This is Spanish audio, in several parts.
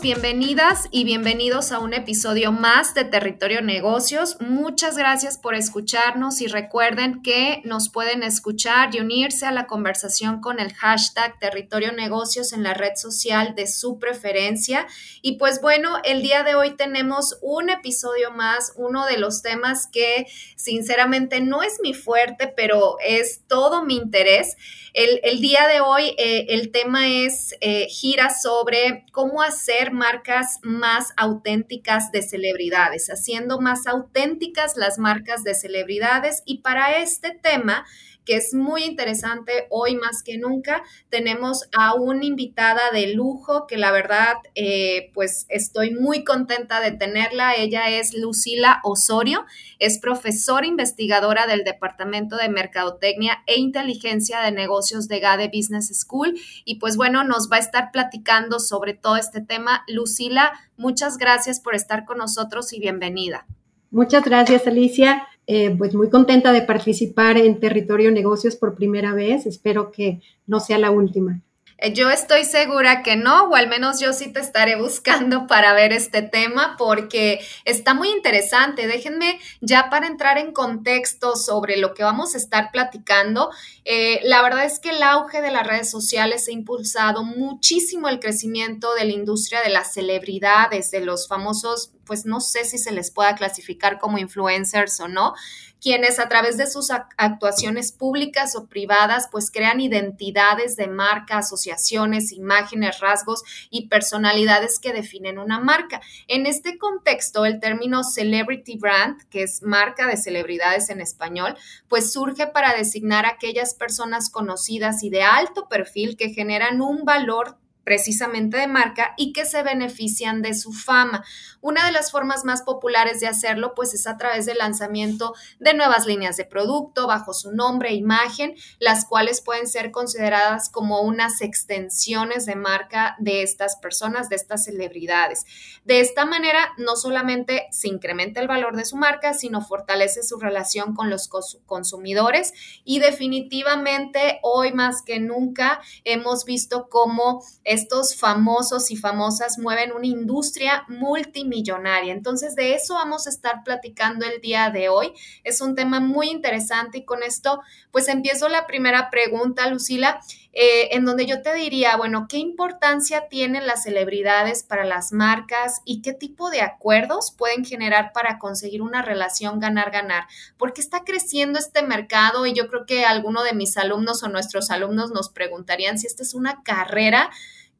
bienvenidas y bienvenidos a un episodio más de Territorio Negocios. Muchas gracias por escucharnos y recuerden que nos pueden escuchar y unirse a la conversación con el hashtag Territorio Negocios en la red social de su preferencia. Y pues bueno, el día de hoy tenemos un episodio más, uno de los temas que sinceramente no es mi fuerte, pero es todo mi interés. El, día de hoy eh, el tema es eh, gira sobre cómo hacer marcas más auténticas de celebridades, haciendo más auténticas las marcas de celebridades. Y para este tema que es muy interesante hoy más que nunca. Tenemos a una invitada de lujo que la verdad, eh, pues estoy muy contenta de tenerla. Ella es Lucila Osorio, es profesora investigadora del Departamento de Mercadotecnia e Inteligencia de Negocios de GADE Business School. Y pues bueno, nos va a estar platicando sobre todo este tema. Lucila, muchas gracias por estar con nosotros y bienvenida. Muchas gracias, Alicia. Eh, pues muy contenta de participar en Territorio Negocios por primera vez. Espero que no sea la última. Eh, yo estoy segura que no, o al menos yo sí te estaré buscando para ver este tema porque está muy interesante. Déjenme ya para entrar en contexto sobre lo que vamos a estar platicando. Eh, la verdad es que el auge de las redes sociales ha impulsado muchísimo el crecimiento de la industria de las celebridades, de los famosos pues no sé si se les pueda clasificar como influencers o no, quienes a través de sus actuaciones públicas o privadas pues crean identidades de marca, asociaciones, imágenes, rasgos y personalidades que definen una marca. En este contexto, el término celebrity brand, que es marca de celebridades en español, pues surge para designar aquellas personas conocidas y de alto perfil que generan un valor precisamente de marca y que se benefician de su fama. Una de las formas más populares de hacerlo pues es a través del lanzamiento de nuevas líneas de producto bajo su nombre e imagen, las cuales pueden ser consideradas como unas extensiones de marca de estas personas, de estas celebridades. De esta manera no solamente se incrementa el valor de su marca, sino fortalece su relación con los consumidores y definitivamente hoy más que nunca hemos visto cómo estos famosos y famosas mueven una industria multimillonaria. Entonces, de eso vamos a estar platicando el día de hoy. Es un tema muy interesante y con esto, pues empiezo la primera pregunta, Lucila, eh, en donde yo te diría, bueno, ¿qué importancia tienen las celebridades para las marcas y qué tipo de acuerdos pueden generar para conseguir una relación ganar-ganar? Porque está creciendo este mercado y yo creo que alguno de mis alumnos o nuestros alumnos nos preguntarían si esta es una carrera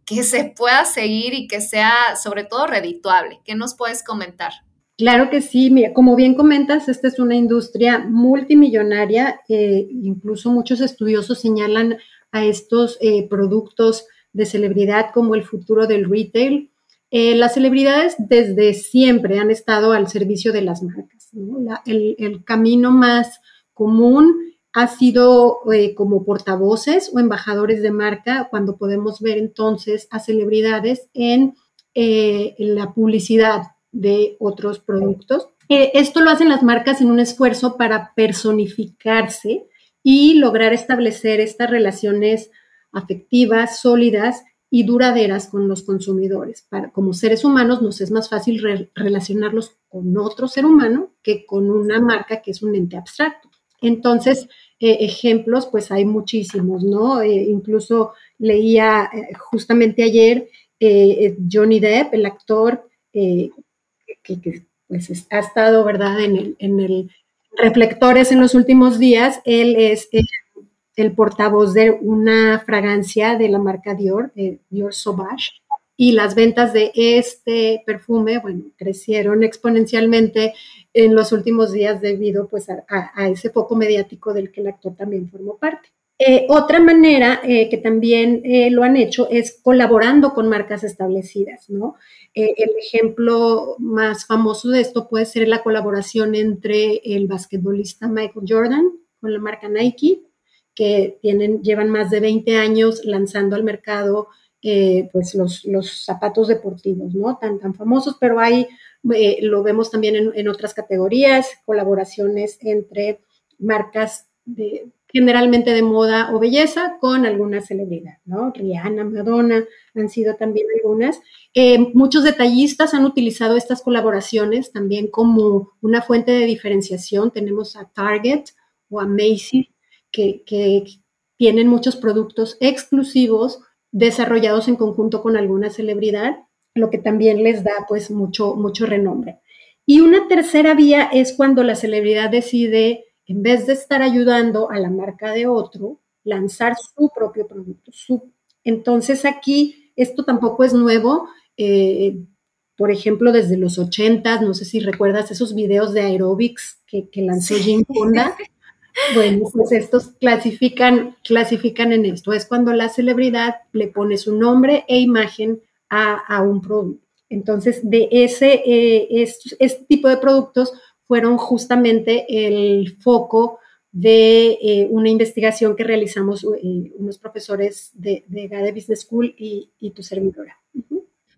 que se pueda seguir y que sea sobre todo redituable. ¿Qué nos puedes comentar? Claro que sí, mira, como bien comentas, esta es una industria multimillonaria, eh, incluso muchos estudiosos señalan a estos eh, productos de celebridad como el futuro del retail. Eh, las celebridades desde siempre han estado al servicio de las marcas. el, el, camino más común ha sido eh, como portavoces o embajadores de marca cuando podemos ver entonces a celebridades en, eh, la publicidad de otros productos. Eh, esto lo hacen las marcas en un esfuerzo para personificarse y lograr establecer estas relaciones afectivas, sólidas y duraderas con los consumidores. Como seres humanos nos es más fácil relacionarlos con otro ser humano que con una marca que es un ente abstracto. Entonces, eh, ejemplos, pues hay muchísimos, ¿no? Eh, incluso leía eh, justamente ayer Johnny Depp, el actor que, pues ha estado, ¿verdad?, en el, en el reflectores en los últimos días. Él es el portavoz de una fragancia de la marca Dior, Dior Sauvage, y las ventas de este perfume, bueno, crecieron exponencialmente en los últimos días debido pues a, ese foco mediático del que el actor también formó parte. Eh, otra manera eh, que también eh, lo han hecho es colaborando con marcas establecidas, ¿no? el ejemplo más famoso de esto puede ser la colaboración entre el basquetbolista Michael Jordan con la marca Nike, que tienen, llevan más de 20 años lanzando al mercado pues los, los, zapatos deportivos, ¿no? Tan, tan famosos, pero hay eh, lo vemos también en, otras categorías, colaboraciones entre marcas de, generalmente de moda o belleza con alguna celebridad, ¿no? Rihanna, Madonna, han sido también algunas. Eh, muchos detallistas han utilizado estas colaboraciones también como una fuente de diferenciación. Tenemos a Target o a Macy's que, que tienen muchos productos exclusivos desarrollados en conjunto con alguna celebridad lo que también les da pues mucho, mucho renombre. Y una tercera vía es cuando la celebridad decide, en vez de estar ayudando a la marca de otro, lanzar su propio producto. Su... Entonces aquí esto tampoco es nuevo. Eh, por ejemplo, desde los 80, no sé si recuerdas esos videos de aerobics que, lanzó Jim Fonda. Bueno, pues estos clasifican, clasifican en esto. Es cuando la celebridad le pone su nombre e imagen a, un producto. Entonces, de ese eh, este, tipo de productos fueron justamente el foco de eh, una investigación que realizamos eh, unos profesores de, de GADE Business School y, tu servidora.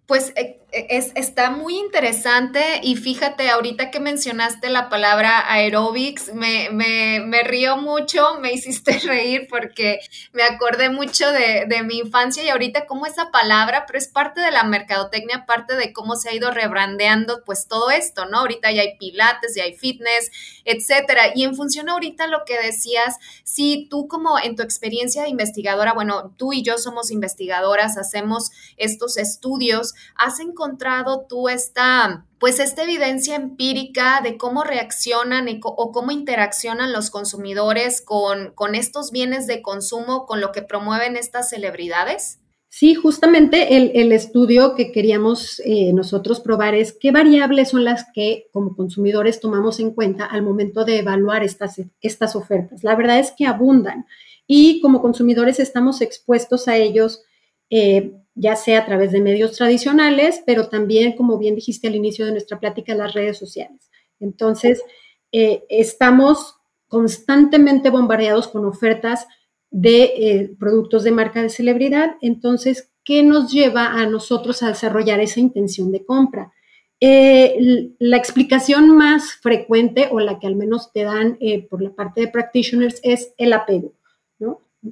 Pues es, está muy interesante y fíjate, ahorita que mencionaste la palabra aerobics, me, me, río mucho, me hiciste reír porque me acordé mucho de, de, mi infancia y ahorita como esa palabra, pero es parte de la mercadotecnia, parte de cómo se ha ido rebrandeando pues todo esto, ¿no? Ahorita ya hay pilates, ya hay fitness, etcétera. Y en función ahorita lo que decías, si tú como en tu experiencia de investigadora, bueno, tú y yo somos investigadoras, hacemos estos estudios, ¿has encontrado tú esta, pues esta evidencia empírica de cómo reaccionan o cómo interaccionan los consumidores con, con estos bienes de consumo, con lo que promueven estas celebridades? Sí, justamente el, estudio que queríamos eh, nosotros probar es qué variables son las que como consumidores tomamos en cuenta al momento de evaluar estas, estas ofertas. La verdad es que abundan y como consumidores estamos expuestos a ellos eh, ya sea a través de medios tradicionales, pero también, como bien dijiste al inicio de nuestra plática, las redes sociales. Entonces, eh, estamos constantemente bombardeados con ofertas de eh, productos de marca de celebridad. Entonces, ¿qué nos lleva a nosotros a desarrollar esa intención de compra? Eh, la explicación más frecuente o la que al menos te dan por la parte de practitioners es el apego.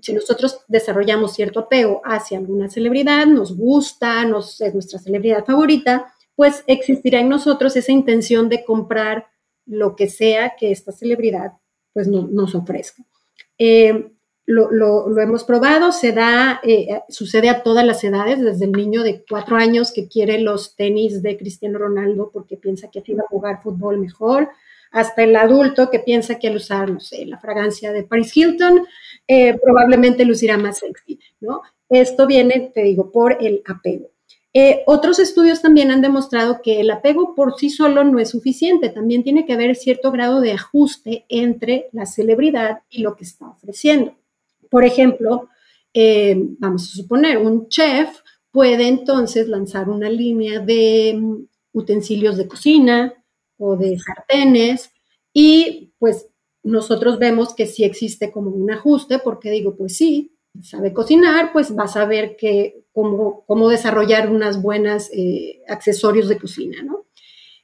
Si nosotros desarrollamos cierto apego hacia alguna celebridad, nos gusta, nos, es nuestra celebridad favorita, pues existirá en nosotros esa intención de comprar lo que sea que esta celebridad pues nos ofrezca. Eh, lo, hemos probado, se da, eh, sucede a todas las edades, desde el niño de cuatro años que quiere los tenis de Cristiano Ronaldo porque piensa que así va a jugar fútbol mejor, hasta el adulto que piensa que al usar, no sé, la fragancia de Paris Hilton, eh, probablemente lucirá más sexy, ¿no? Esto viene, te digo, por el apego. Eh, otros estudios también han demostrado que el apego por sí solo no es suficiente, también tiene que haber cierto grado de ajuste entre la celebridad y lo que está ofreciendo. Por ejemplo, eh, vamos a suponer, un chef puede entonces lanzar una línea de mm, utensilios de cocina o de sartenes y pues nosotros vemos que sí existe como un ajuste, porque digo, pues sí, sabe cocinar, pues va a saber que, cómo, desarrollar unas buenas eh, accesorios de cocina, ¿no?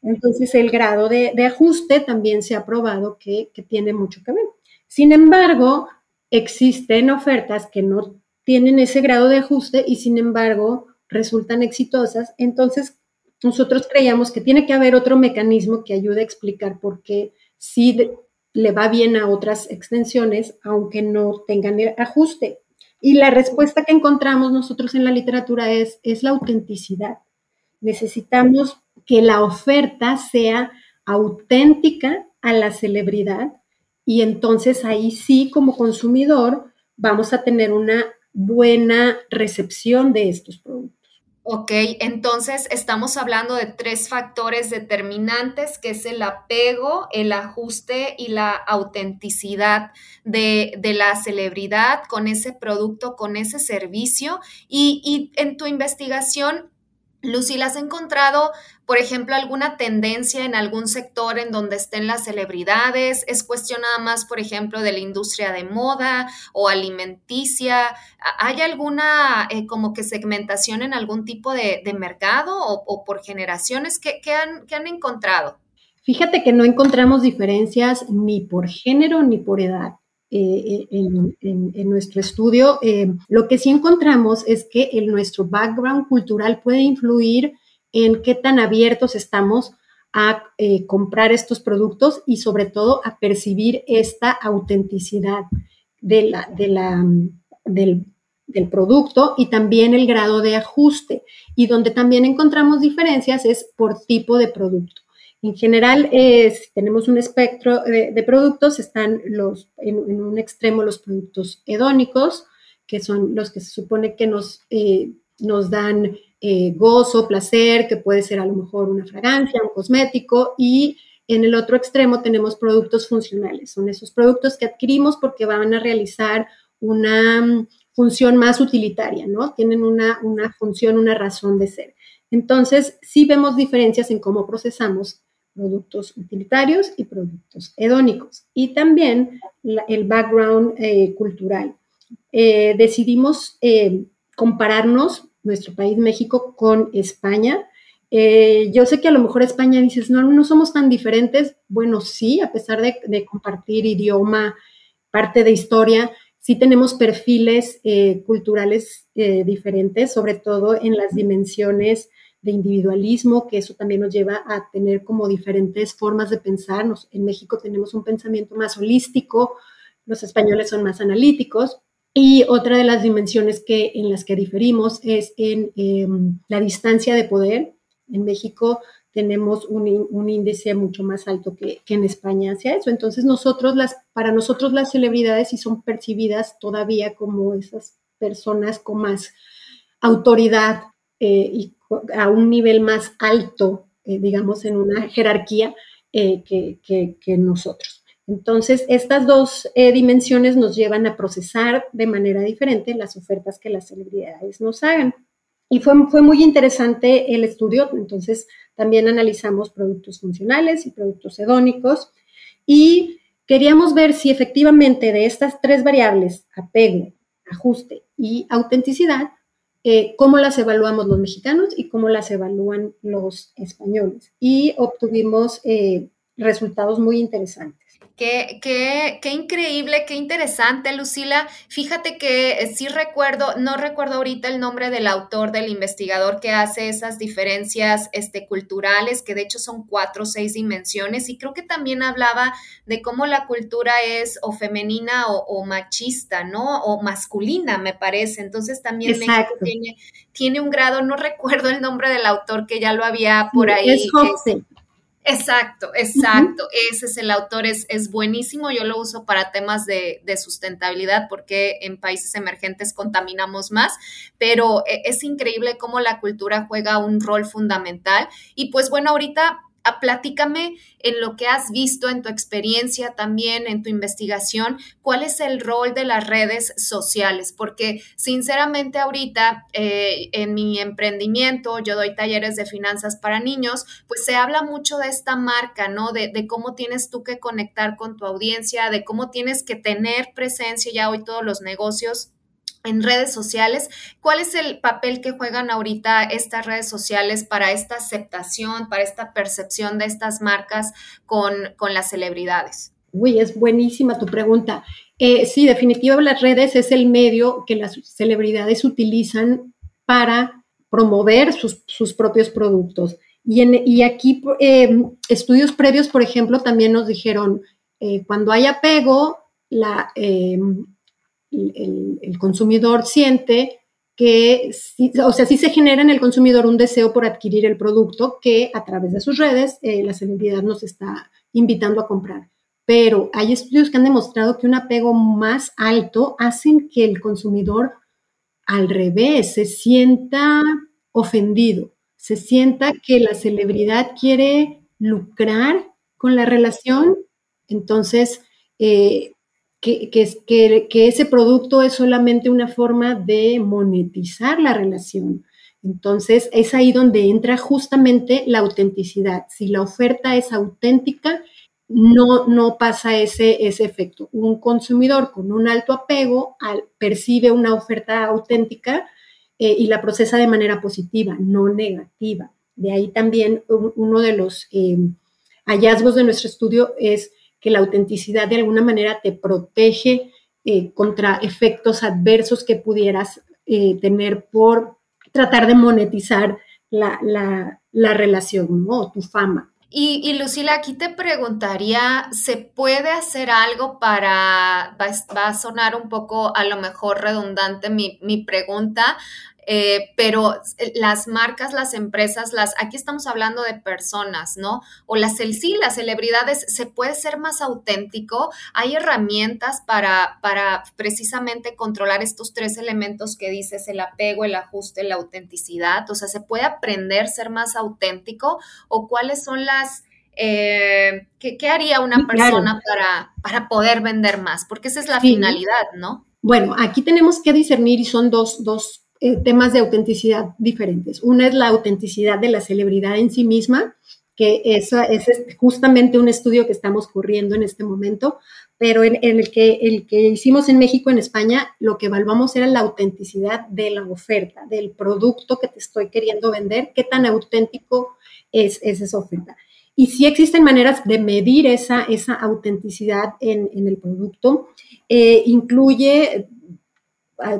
Entonces el grado de, ajuste también se ha probado que, que, tiene mucho que ver. Sin embargo, existen ofertas que no tienen ese grado de ajuste y sin embargo resultan exitosas. Entonces nosotros creíamos que tiene que haber otro mecanismo que ayude a explicar por qué sí le va bien a otras extensiones, aunque no tengan el ajuste. Y la respuesta que encontramos nosotros en la literatura es, es la autenticidad. Necesitamos que la oferta sea auténtica a la celebridad y entonces ahí sí como consumidor vamos a tener una buena recepción de estos productos. Ok, entonces estamos hablando de tres factores determinantes, que es el apego, el ajuste y la autenticidad de, la celebridad con ese producto, con ese servicio. Y, y en tu investigación, Lucila, ¿has encontrado, por ejemplo, alguna tendencia en algún sector en donde estén las celebridades? ¿Es cuestión nada más, por ejemplo, de la industria de moda o alimenticia? ¿Hay alguna eh, como que segmentación en algún tipo de, mercado o, por generaciones? ¿Qué, ¿Qué han encontrado? Fíjate que no encontramos diferencias ni por género ni por edad. Eh, en, nuestro estudio, eh, lo que sí encontramos es que el, nuestro background cultural puede influir en qué tan abiertos estamos a eh, comprar estos productos y sobre todo a percibir esta autenticidad del producto y también el grado de ajuste. Y donde también encontramos diferencias es por tipo de producto. En general, eh, tenemos un espectro de, productos, están los, en, un extremo los productos hedónicos, que son los que se supone que nos, eh, nos dan eh, gozo, placer, que puede ser a lo mejor una fragancia, un cosmético, y en el otro extremo tenemos productos funcionales, son esos productos que adquirimos porque van a realizar una mm, función más utilitaria, ¿no? Tienen una, una función, una razón de ser. Entonces, sí vemos diferencias en cómo procesamos productos utilitarios y productos hedónicos. Y también el background eh, cultural. Eh, decidimos eh, compararnos, nuestro país México, con España. yo sé que a lo mejor España dices, no, no somos tan diferentes. Bueno, sí, a pesar de, de compartir idioma, parte de historia, sí tenemos perfiles culturales diferentes, sobre todo en las dimensiones de individualismo, que eso también nos lleva a tener como diferentes formas de pensarnos. En México tenemos un pensamiento más holístico, los españoles son más analíticos. Y otra de las dimensiones que, en las que diferimos es en em, la distancia de poder. En México tenemos un, índice mucho más alto que, en España hacia eso. Entonces, nosotros, las, para nosotros las celebridades sí son percibidas todavía como esas personas con más autoridad eh, y a un nivel más alto, eh, digamos, en una jerarquía eh, que, nosotros. Entonces, estas dos dimensiones nos llevan a procesar de manera diferente las ofertas que las celebridades nos hagan. Y fue, fue muy interesante el estudio, entonces también analizamos productos funcionales y productos hedónicos y queríamos ver si efectivamente de estas tres variables, apego, ajuste y autenticidad, eh, cómo las evaluamos los mexicanos y cómo las evalúan los españoles. Y obtuvimos eh, resultados muy interesantes. Qué, qué, qué, increíble, qué interesante, Lucila. Fíjate que eh, sí recuerdo, no recuerdo ahorita el nombre del autor, del investigador que hace esas diferencias este, culturales, que de hecho son cuatro o seis dimensiones, y creo que también hablaba de cómo la cultura es o femenina o, machista, ¿no? O masculina, me parece. Entonces también tiene, tiene, un grado, no recuerdo el nombre del autor que ya lo había por ahí. Es José. Exacto, exacto. Ese es el autor, es, es, buenísimo. Yo lo uso para temas de, de, sustentabilidad porque en países emergentes contaminamos más, pero e, es increíble cómo la cultura juega un rol fundamental. Y pues bueno, ahorita platícame en lo que has visto, en tu experiencia también, en tu investigación, cuál es el rol de las redes sociales, porque sinceramente ahorita eh, en mi emprendimiento, yo doy talleres de finanzas para niños, pues se habla mucho de esta marca, ¿no? De, de cómo tienes tú que conectar con tu audiencia, de cómo tienes que tener presencia ya hoy todos los negocios en redes sociales. ¿Cuál es el papel que juegan ahorita estas redes sociales para esta aceptación, para esta percepción de estas marcas con, las celebridades? Uy, es buenísima tu pregunta. Eh, sí, definitivamente las redes es el medio que las celebridades utilizan para promover sus, propios productos. Y, en, y aquí eh, estudios previos, por ejemplo, también nos dijeron, eh, cuando hay apego, la, el, consumidor siente que, o sea, sí se genera en el consumidor un deseo por adquirir el producto que a través de sus redes eh, la celebridad nos está invitando a comprar. Pero hay estudios que han demostrado que un apego más alto hacen que el consumidor al revés se sienta ofendido, se sienta que la celebridad quiere lucrar con la relación, entonces eh, que, ese producto es solamente una forma de monetizar la relación. Entonces es ahí donde entra justamente la autenticidad. Si la oferta es auténtica, no, no pasa ese, ese efecto. Un consumidor con un alto apego percibe una oferta auténtica eh, y la procesa de manera positiva, no negativa. De ahí también uno de los eh, hallazgos de nuestro estudio es que la autenticidad de alguna manera te protege eh, contra efectos adversos que pudieras tener por tratar de monetizar la, relación o tu fama. Y, Lucila, aquí te preguntaría, ¿se puede hacer algo para, va, a sonar un poco a lo mejor redundante mi, mi pregunta, eh, pero las marcas, las empresas, las, aquí estamos hablando de personas, ¿no? O las, sí, las celebridades, se puede ser más auténtico. Hay herramientas para, para precisamente controlar estos tres elementos que dices, el apego, el ajuste, la autenticidad. O sea, se puede aprender a ser más auténtico o cuáles son las... Eh, ¿qué, haría una persona para, para poder vender más? Porque esa es la finalidad, ¿no? Bueno, aquí tenemos que discernir y son dos, dos eh, temas de autenticidad diferentes. Una es la autenticidad de la celebridad en sí misma, que eso es justamente un estudio que estamos corriendo en este momento, pero en, el, que, el que hicimos en México, en España, lo que evaluamos era la autenticidad de la oferta, del producto que te estoy queriendo vender, qué tan auténtico es, esa oferta. Y sí existen maneras de medir esa, esa autenticidad en, el producto. Eh, incluye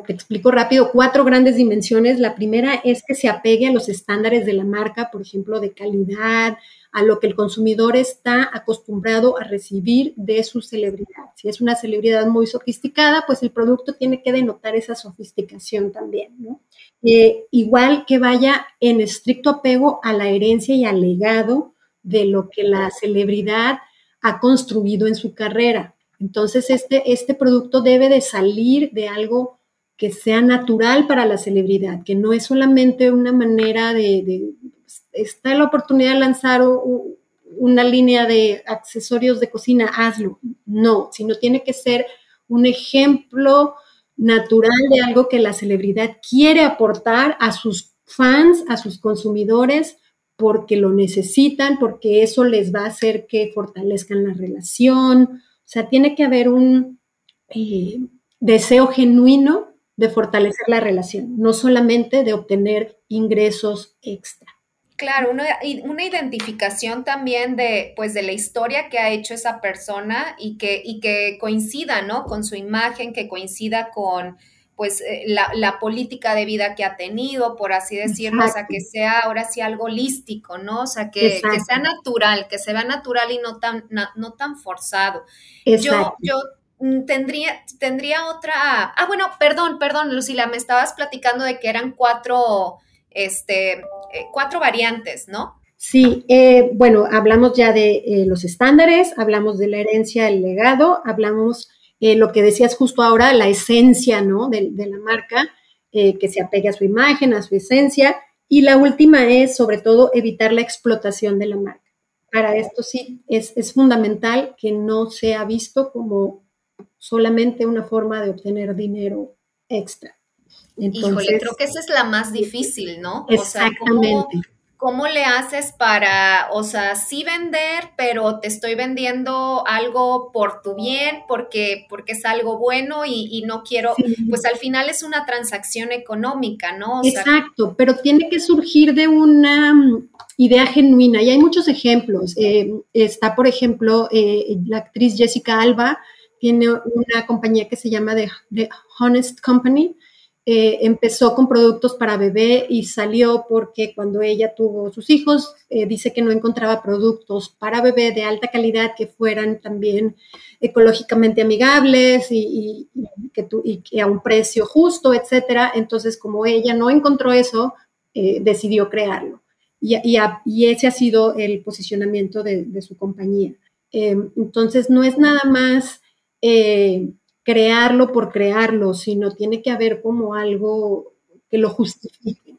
te explico rápido, cuatro grandes dimensiones. La primera es que se apegue a los estándares de la marca, por ejemplo, de calidad, a lo que el consumidor está acostumbrado a recibir de su celebridad. Si es una celebridad muy sofisticada, pues el producto tiene que denotar esa sofisticación también, ¿no? Eh, igual que vaya en estricto apego a la herencia y al legado de lo que la celebridad ha construido en su carrera. Entonces, este, este producto debe de salir de algo que sea natural para la celebridad, que no es solamente una manera de, está la oportunidad de lanzar una línea de accesorios de cocina, hazlo. No, sino tiene que ser un ejemplo natural de algo que la celebridad quiere aportar a sus fans, a sus consumidores, porque lo necesitan, porque eso les va a hacer que fortalezcan la relación. O sea, tiene que haber un eh, deseo genuino de fortalecer la relación, no solamente de obtener ingresos extra. Claro, una, una, identificación también de, pues, de la historia que ha hecho esa persona y que, y que coincida, ¿no? Con su imagen, que coincida con, pues, eh, la, política de vida que ha tenido, por así decirlo, o sea, que sea ahora sí algo holístico, ¿no? O sea, que, sea natural, que se vea natural y no tan, no tan forzado. Yo, yo Mm, tendría, tendría otra. Ah, bueno, perdón, perdón, Lucila, me estabas platicando de que eran cuatro, este, eh, cuatro variantes, ¿no? Sí, eh, bueno, hablamos ya de eh, los estándares, hablamos de la herencia, el legado, hablamos lo que decías justo ahora, la esencia, ¿no? De, la marca, que se apegue a su imagen, a su esencia. Y la última es, sobre todo, evitar la explotación de la marca. Para esto sí, es, es fundamental que no sea visto como solamente una forma de obtener dinero extra. Híjole, creo que esa es la más difícil, ¿no? Exactamente. ¿cómo, le haces para, o sea, sí vender, pero te estoy vendiendo algo por tu bien, porque, porque es algo bueno y, no quiero, pues al final es una transacción económica, ¿no? Exacto, pero tiene que surgir de una mm, idea genuina y hay muchos ejemplos. Eh, está, por ejemplo, eh, la actriz Jessica Alba, tiene una compañía que se llama The, Honest Company. Eh, empezó con productos para bebé y salió porque cuando ella tuvo sus hijos, eh, dice que no encontraba productos para bebé de alta calidad que fueran también ecológicamente amigables y, que, a un precio justo, etcétera. Entonces, como ella no encontró eso, eh, decidió crearlo. Y, ese ha sido el posicionamiento de, de su compañía. entonces, no es nada más eh, crearlo por crearlo, sino tiene que haber como algo que lo justifique.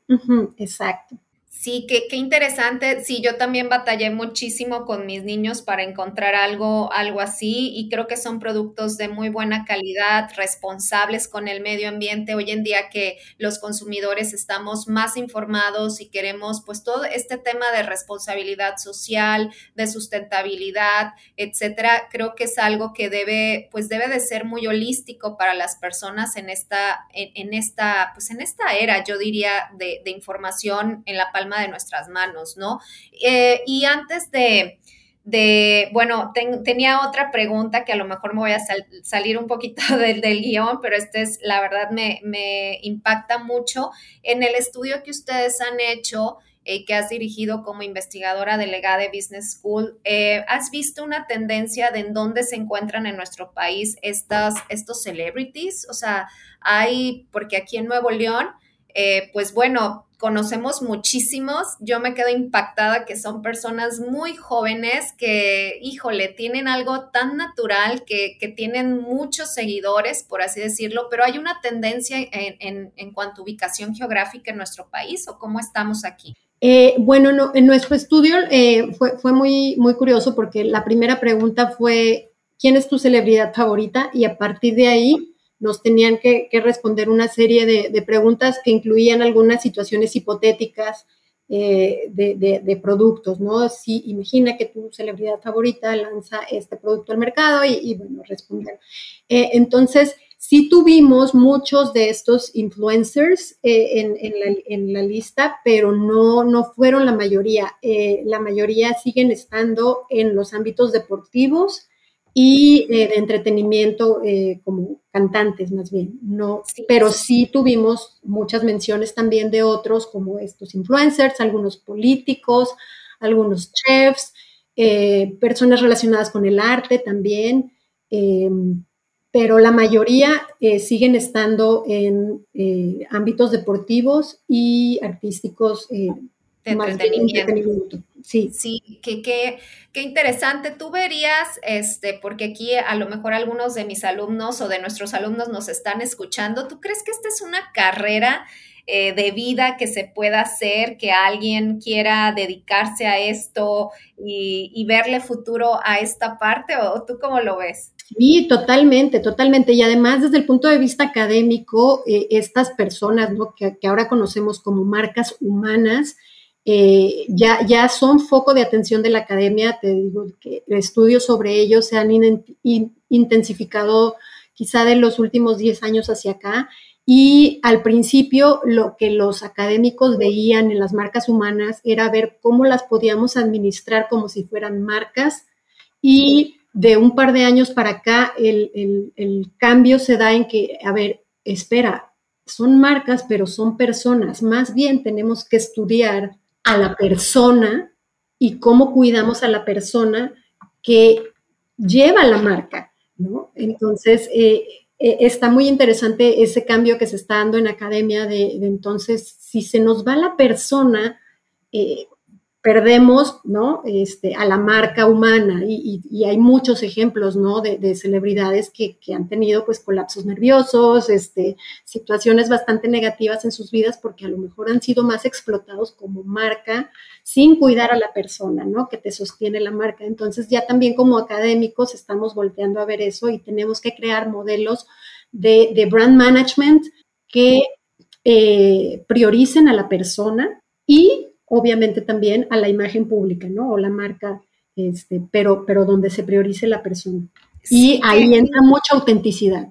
exacto. Sí, qué, interesante. Sí, yo también batallé muchísimo con mis niños para encontrar algo, algo así y creo que son productos de muy buena calidad, responsables con el medio ambiente. Hoy en día que los consumidores estamos más informados y queremos pues todo este tema de responsabilidad social, de sustentabilidad, etcétera, creo que es algo que debe pues debe de ser muy holístico para las personas en esta en, esta pues en esta era, yo diría de, de información en la palma de nuestras manos, ¿no? Eh, y antes de, de bueno, tenía otra pregunta que a lo mejor me voy a salir un poquito del, del guion, pero este es, la verdad, me, me, impacta mucho. En el estudio que ustedes han hecho, eh, que has dirigido como investigadora delegada de Business School, eh, ¿has visto una tendencia de en dónde se encuentran en nuestro país estas, estos celebrities? O sea, hay, porque aquí en Nuevo León, pues bueno, conocemos muchísimos. Yo me quedo impactada que son personas muy jóvenes que, híjole, tienen algo tan natural, que, tienen muchos seguidores, por así decirlo, pero hay una tendencia en, cuanto a ubicación geográfica en nuestro país o cómo estamos aquí. Eh, bueno, no, en nuestro estudio eh, fue, fue muy, muy curioso porque la primera pregunta fue, ¿quién es tu celebridad favorita? Y a partir de ahí nos tenían que, responder una serie de, preguntas que incluían algunas situaciones hipotéticas eh, de, productos, ¿no? Si imagina que tu celebridad favorita lanza este producto al mercado y, bueno, responder. Eh, entonces, sí tuvimos muchos de estos influencers eh, en, la, lista, pero no, no fueron la mayoría. la mayoría siguen estando en los ámbitos deportivos, y eh, de entretenimiento eh, como cantantes más bien, no, pero sí tuvimos muchas menciones también de otros como estos influencers, algunos políticos, algunos chefs, eh, personas relacionadas con el arte también, pero la mayoría siguen estando en ámbitos deportivos y artísticos de entretenimiento. Sí. Sí, qué, qué, qué interesante. Tú verías, este, porque aquí a lo mejor algunos de mis alumnos o de nuestros alumnos nos están escuchando. ¿Tú crees que esta es una carrera eh, de vida que se pueda hacer, que alguien quiera dedicarse a esto y, verle futuro a esta parte? ¿O tú cómo lo ves? Sí, totalmente, totalmente. Y además, desde el punto de vista académico, eh, estas personas ¿no? que, que ahora conocemos como marcas humanas, eh, ya, ya son foco de atención de la academia, te digo que estudios sobre ellos se han intensificado quizá de los últimos 10 años hacia acá. Y al principio lo que los académicos veían en las marcas humanas era ver cómo las podíamos administrar como si fueran marcas. Y de un par de años para acá el, el cambio se da en que, a ver, espera, son marcas, pero son personas. Más bien tenemos que estudiar a la persona y cómo cuidamos a la persona que lleva la marca, ¿no? Entonces, eh, eh, está muy interesante ese cambio que se está dando en academia de, entonces, si se nos va la persona, eh, perdemos, ¿no? Este, a la marca humana y, hay muchos ejemplos, ¿no? De, celebridades que, han tenido, pues, colapsos nerviosos, este, situaciones bastante negativas en sus vidas porque a lo mejor han sido más explotados como marca sin cuidar a la persona, ¿no? Que te sostiene la marca. Entonces, ya también como académicos estamos volteando a ver eso y tenemos que crear modelos de, brand management que eh, prioricen a la persona y obviamente también a la imagen pública, ¿no? O la marca, este, pero, pero donde se priorice la persona. y ahí entra mucha autenticidad.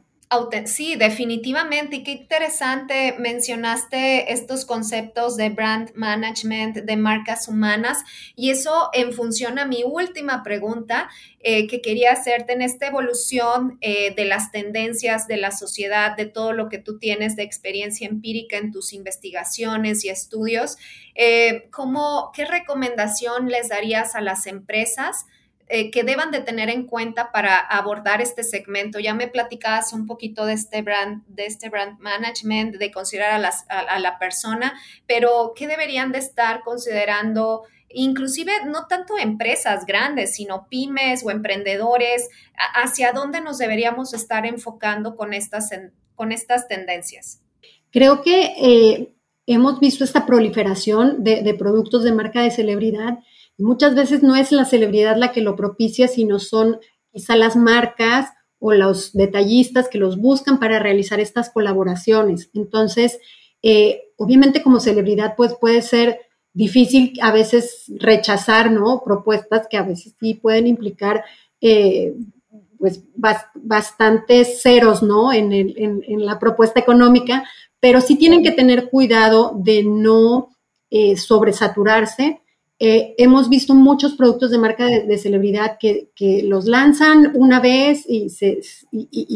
Sí, definitivamente. Y qué interesante mencionaste estos conceptos de brand management, de marcas humanas. Y eso en función a mi última pregunta eh, que quería hacerte en esta evolución eh, de las tendencias de la sociedad, de todo lo que tú tienes de experiencia empírica en tus investigaciones y estudios. Eh, ¿cómo, ¿Qué recomendación les darías a las empresas? Eh, que deban de tener en cuenta para abordar este segmento? Ya me platicabas un poquito de este brand, de este brand management, de considerar a, la persona, pero ¿qué deberían de estar considerando? Inclusive no tanto empresas grandes, sino pymes o emprendedores, ¿hacia dónde nos deberíamos estar enfocando con estas, con estas tendencias? Creo que eh, hemos visto esta proliferación de, productos de marca de celebridad. Muchas veces no es la celebridad la que lo propicia, sino son quizá las marcas o los detallistas que los buscan para realizar estas colaboraciones. Entonces, eh, obviamente como celebridad, pues puede ser difícil a veces rechazar, ¿no? Propuestas que a veces sí pueden implicar, eh, pues, bastantes ceros, ¿no? En, en, la propuesta económica, pero sí tienen que tener cuidado de no eh, sobresaturarse. Eh, hemos visto muchos productos de marca de, celebridad que, los lanzan una vez y,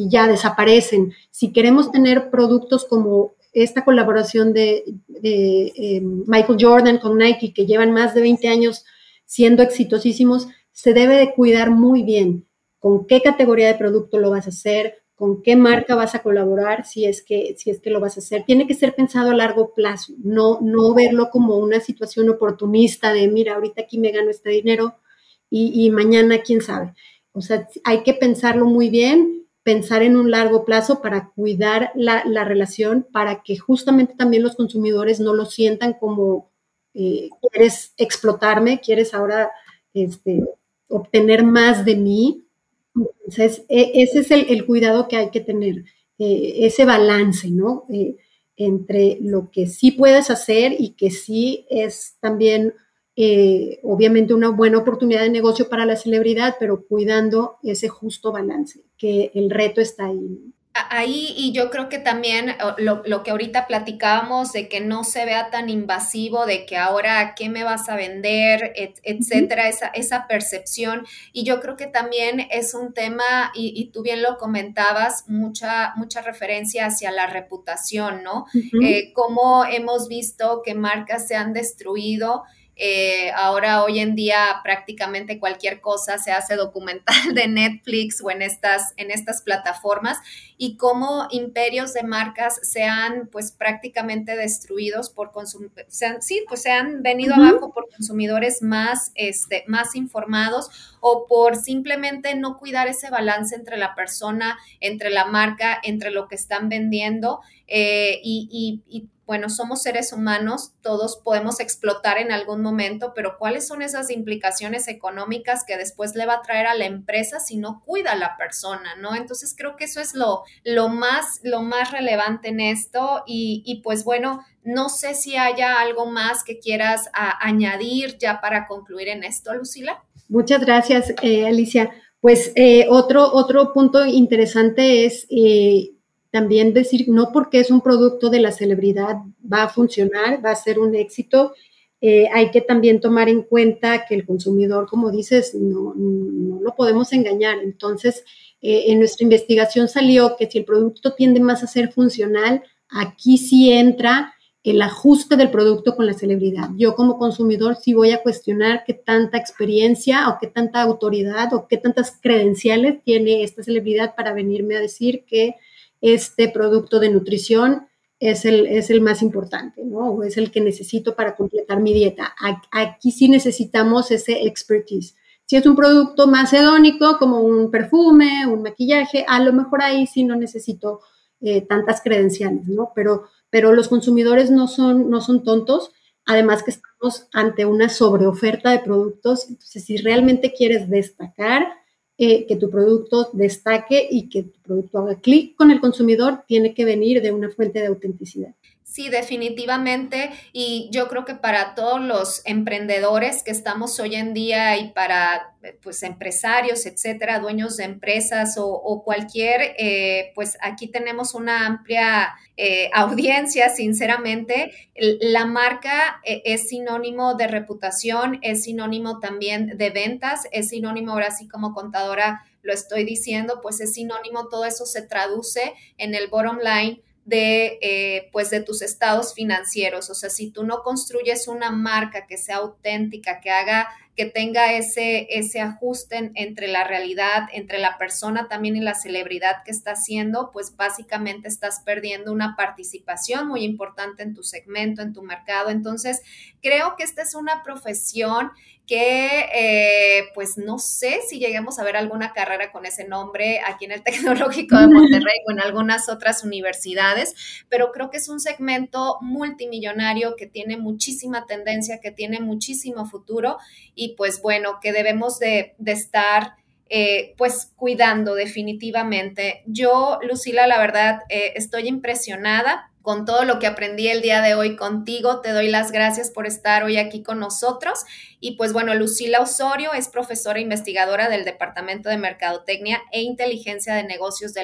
ya desaparecen. Si queremos tener productos como esta colaboración de, eh, Michael Jordan con Nike, que llevan más de 20 años siendo exitosísimos, se debe de cuidar muy bien con qué categoría de producto lo vas a hacer, con qué marca vas a colaborar si es que, si es que lo vas a hacer. Tiene que ser pensado a largo plazo, no, no verlo como una situación oportunista de, mira, ahorita aquí me gano este dinero y, mañana quién sabe. O sea, hay que pensarlo muy bien, pensar en un largo plazo para cuidar la, relación, para que justamente también los consumidores no lo sientan como, eh, quieres explotarme, quieres ahora este, obtener más de mí, entonces, e, ese es el, cuidado que hay que tener, eh, ese balance, ¿no? Eh, entre lo que sí puedes hacer y que sí es también, eh, obviamente, una buena oportunidad de negocio para la celebridad, pero cuidando ese justo balance, que el reto está ahí ahí y yo creo que también lo, que ahorita platicábamos de que no se vea tan invasivo, de que ahora qué me vas a vender, etcétera, esa, esa percepción. Y yo creo que también es un tema, y, tú bien lo comentabas, mucha, mucha referencia hacia la reputación, ¿no? Eh, cómo hemos visto que marcas se han destruido eh, ahora, hoy en día, prácticamente cualquier cosa se hace documental de Netflix o en estas, en estas plataformas. Y cómo imperios de marcas se han, pues, prácticamente destruidos por consumidores, sí, pues se han venido abajo por consumidores más, este, más informados o por simplemente no cuidar ese balance entre la persona, entre la marca, entre lo que están vendiendo eh, y, bueno, somos seres humanos, todos podemos explotar en algún momento, pero ¿cuáles son esas implicaciones económicas que después le va a traer a la empresa si no cuida a la persona, ¿no? Entonces creo que eso es lo, lo, más, lo más relevante en esto y, pues bueno, no sé si haya algo más que quieras añadir ya para concluir en esto, Lucila. Muchas gracias, eh, Alicia. Pues eh, otro, otro punto interesante es... Eh, también decir, no porque es un producto de la celebridad va a funcionar, va a ser un éxito. Eh, hay que también tomar en cuenta que el consumidor, como dices, no, no lo podemos engañar. Entonces, eh, en nuestra investigación salió que si el producto tiende más a ser funcional, aquí sí entra el ajuste del producto con la celebridad. Yo como consumidor sí voy a cuestionar qué tanta experiencia o qué tanta autoridad o qué tantas credenciales tiene esta celebridad para venirme a decir que este producto de nutrición es el, es el más importante, ¿no? O es el que necesito para completar mi dieta. Aquí sí necesitamos ese expertise. Si es un producto más hedónico, como un perfume, un maquillaje, a lo mejor ahí sí no necesito eh, tantas credenciales, ¿no? Pero, pero los consumidores no son, no son tontos, además que estamos ante una sobreoferta de productos, entonces si realmente quieres destacar, eh, que tu producto destaque y que tu producto haga clic con el consumidor, tiene que venir de una fuente de autenticidad. Sí, definitivamente. Y yo creo que para todos los emprendedores que estamos hoy en día y para pues empresarios, etcétera, dueños de empresas o, cualquier, eh, pues aquí tenemos una amplia eh, audiencia, sinceramente. La marca eh, es sinónimo de reputación, es sinónimo también de ventas, es sinónimo, ahora sí como contadora lo estoy diciendo, pues es sinónimo, todo eso se traduce en el bottom line de, eh, pues de tus estados financieros. O sea, si tú no construyes una marca que sea auténtica, que haga, que tenga ese, ese ajuste entre la realidad, entre la persona también y la celebridad que está haciendo, pues básicamente estás perdiendo una participación muy importante en tu segmento, en tu mercado. Entonces, creo que esta es una profesión que eh, pues no sé si lleguemos a ver alguna carrera con ese nombre aquí en el Tecnológico de Monterrey o en algunas otras universidades, pero creo que es un segmento multimillonario que tiene muchísima tendencia, que tiene muchísimo futuro y pues bueno, que debemos de, estar... Eh, pues cuidando definitivamente. Yo, Lucila, la verdad, eh, estoy impresionada con todo lo que aprendí el día de hoy contigo. Te doy las gracias por estar hoy aquí con nosotros. Y pues bueno, Lucila Osorio es profesora investigadora del Departamento de Mercadotecnia e Inteligencia de Negocios de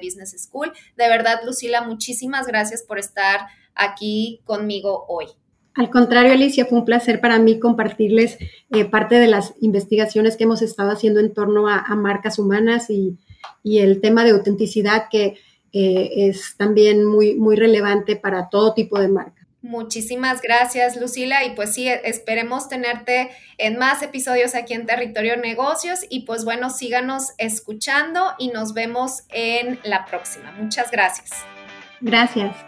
Business School. De verdad, Lucila, muchísimas gracias por estar aquí conmigo hoy. Al contrario, Alicia, fue un placer para mí compartirles eh, parte de las investigaciones que hemos estado haciendo en torno a, marcas humanas y el tema de autenticidad que eh, es también muy, muy relevante para todo tipo de marca. Muchísimas gracias, Lucila. Y pues sí, esperemos tenerte en más episodios aquí en Territorio Negocios. Y pues bueno, síganos escuchando y nos vemos en la próxima. Muchas gracias. Gracias.